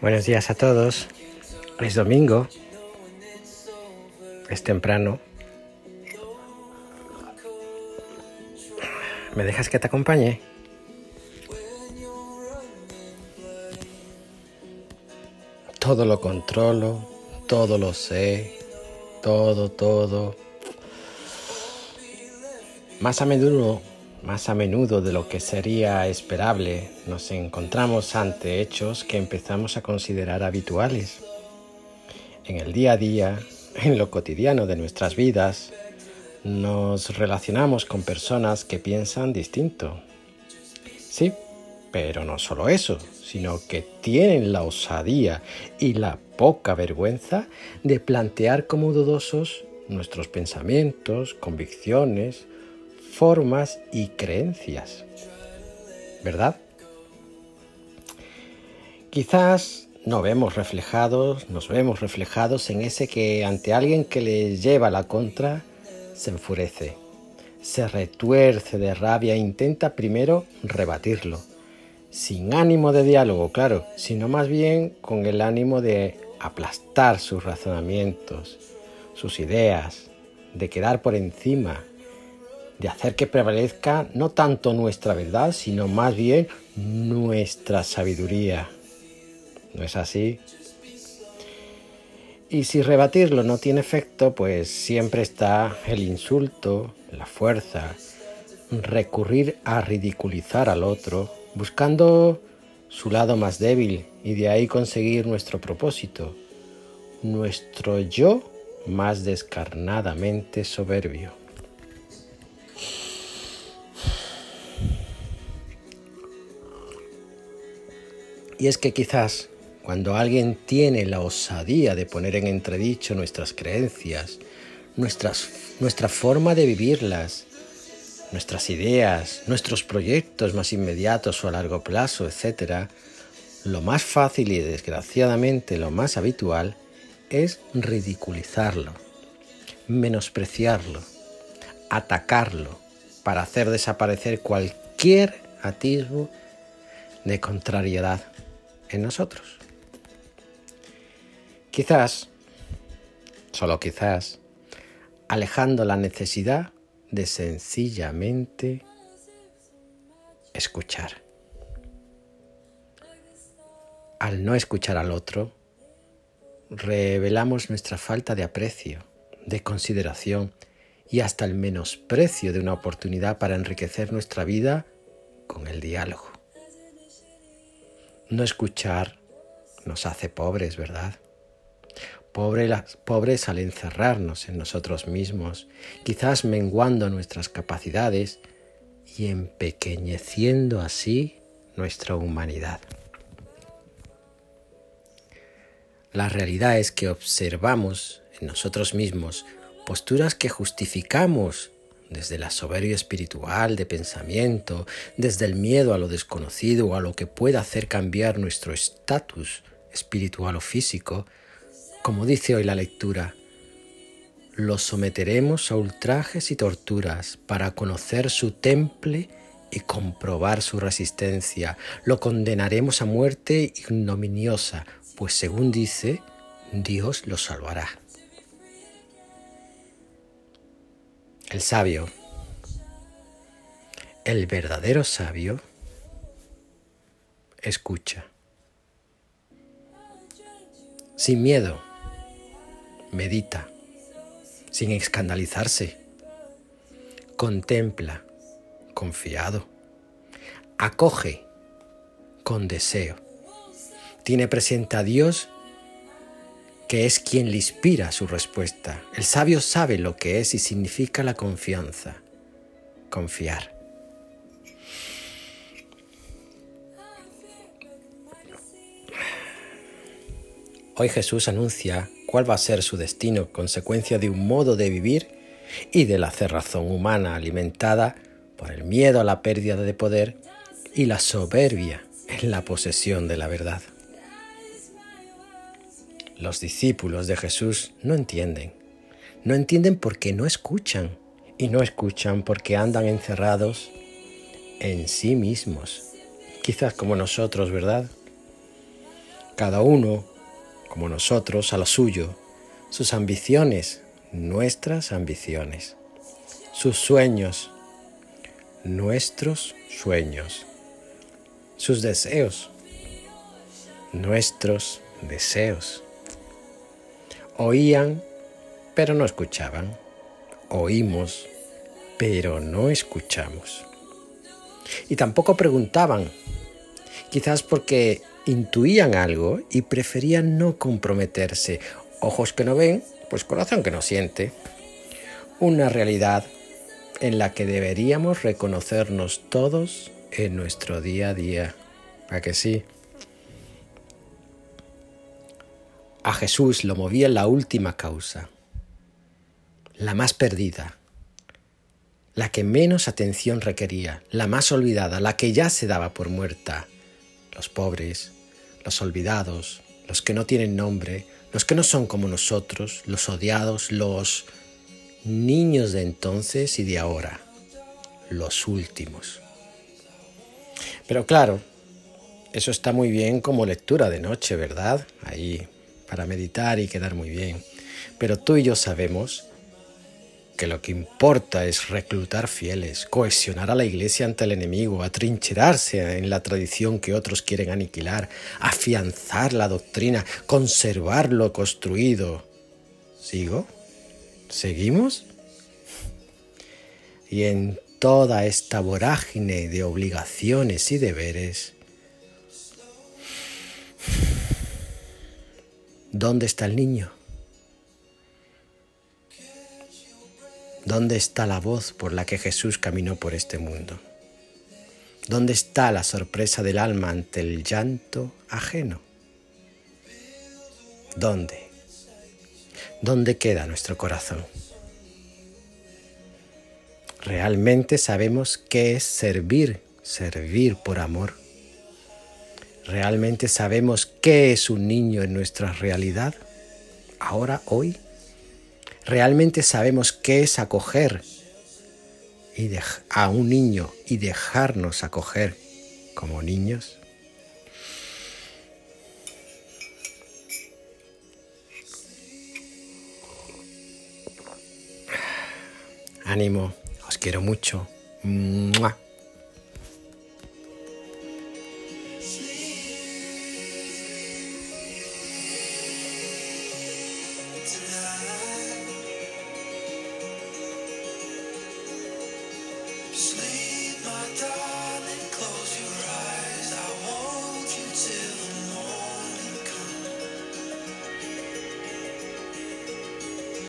Buenos días a todos. Es domingo. Es temprano. ¿Me dejas que te acompañe? Todo lo controlo, todo lo sé, todo, todo. Más a menudo más a menudo de lo que sería esperable, nos encontramos ante hechos que empezamos a considerar habituales. En el día a día, en lo cotidiano de nuestras vidas, nos relacionamos con personas que piensan distinto. Sí, pero no solo eso, sino que tienen la osadía y la poca vergüenza de plantear como dudosos nuestros pensamientos, convicciones, formas y creencias. ¿Verdad? Quizás no vemos reflejados, nos vemos reflejados en ese que ante alguien que le lleva la contra se enfurece, se retuerce de rabia e intenta primero rebatirlo, sin ánimo de diálogo, claro, sino más bien con el ánimo de aplastar sus razonamientos, sus ideas, de quedar por encima de hacer que prevalezca no tanto nuestra verdad, sino más bien nuestra sabiduría. ¿No es así? Y si rebatirlo no tiene efecto, pues siempre está el insulto, la fuerza, recurrir a ridiculizar al otro, buscando su lado más débil y de ahí conseguir nuestro propósito, nuestro yo más descarnadamente soberbio. Y es que quizás cuando alguien tiene la osadía de poner en entredicho nuestras creencias, nuestra forma de vivirlas, nuestras ideas, nuestros proyectos más inmediatos o a largo plazo, etc., lo más fácil y desgraciadamente lo más habitual es ridiculizarlo, menospreciarlo, atacarlo, para hacer desaparecer cualquier atisbo de contrariedad en nosotros. Quizás, solo quizás, alejando la necesidad de sencillamente escuchar. Al no escuchar al otro, revelamos nuestra falta de aprecio, de consideración y hasta el menosprecio de una oportunidad para enriquecer nuestra vida con el diálogo. No escuchar nos hace pobres, ¿verdad? pobres al encerrarnos en nosotros mismos, quizás menguando nuestras capacidades y empequeñeciendo así nuestra humanidad. La realidad es que observamos en nosotros mismos posturas que justificamos desde la soberbia espiritual de pensamiento, desde el miedo a lo desconocido o a lo que pueda hacer cambiar nuestro estatus espiritual o físico, como dice hoy la lectura, lo someteremos a ultrajes y torturas para conocer su temple y comprobar su resistencia. Lo condenaremos a muerte ignominiosa, pues según dice, Dios lo salvará. El sabio, el verdadero sabio, escucha. Sin miedo, medita, sin escandalizarse, contempla, confiado, acoge con deseo, tiene presente a Dios que es quien le inspira su respuesta. El sabio sabe lo que es y significa la confianza, confiar. Hoy Jesús anuncia cuál va a ser su destino, consecuencia de un modo de vivir y de la cerrazón humana alimentada por el miedo a la pérdida de poder y la soberbia en la posesión de la verdad. Los discípulos de Jesús no entienden. No entienden porque no escuchan. y no escuchan porque andan encerrados en sí mismos, quizás como nosotros, ¿verdad? Cada uno, como nosotros, a lo suyo, sus ambiciones, nuestras ambiciones, sus sueños, nuestros sueños, sus deseos, nuestros deseos. Oían, pero no escuchaban. Oímos, pero no escuchamos. Y tampoco preguntaban, quizás porque intuían algo y preferían no comprometerse. Ojos que no ven, pues corazón que no siente. Una realidad en la que deberíamos reconocernos todos en nuestro día a día. ¿A que sí? A Jesús lo movía la última causa, la más perdida, la que menos atención requería, la más olvidada, la que ya se daba por muerta. Los pobres, los olvidados, los que no tienen nombre, los que no son como nosotros, los odiados, los niños de entonces y de ahora, los últimos. Pero claro, eso está muy bien como lectura de noche, ¿verdad? Ahí para meditar y quedar muy bien. Pero tú y yo sabemos que lo que importa es reclutar fieles, cohesionar a la iglesia ante el enemigo, atrincherarse en la tradición que otros quieren aniquilar, afianzar la doctrina, conservar lo construido. ¿Sigo? ¿Seguimos? Y en toda esta vorágine de obligaciones y deberes, ¿Dónde está el niño? ¿Dónde está la voz por la que Jesús caminó por este mundo? ¿Dónde está la sorpresa del alma ante el llanto ajeno? ¿Dónde? ¿Dónde queda nuestro corazón? ¿Realmente sabemos qué es servir, servir por amor? ¿Realmente sabemos qué es un niño en nuestra realidad? Ahora, hoy. ¿Realmente sabemos qué es acoger a un niño y dejarnos acoger como niños? Ánimo, os quiero mucho.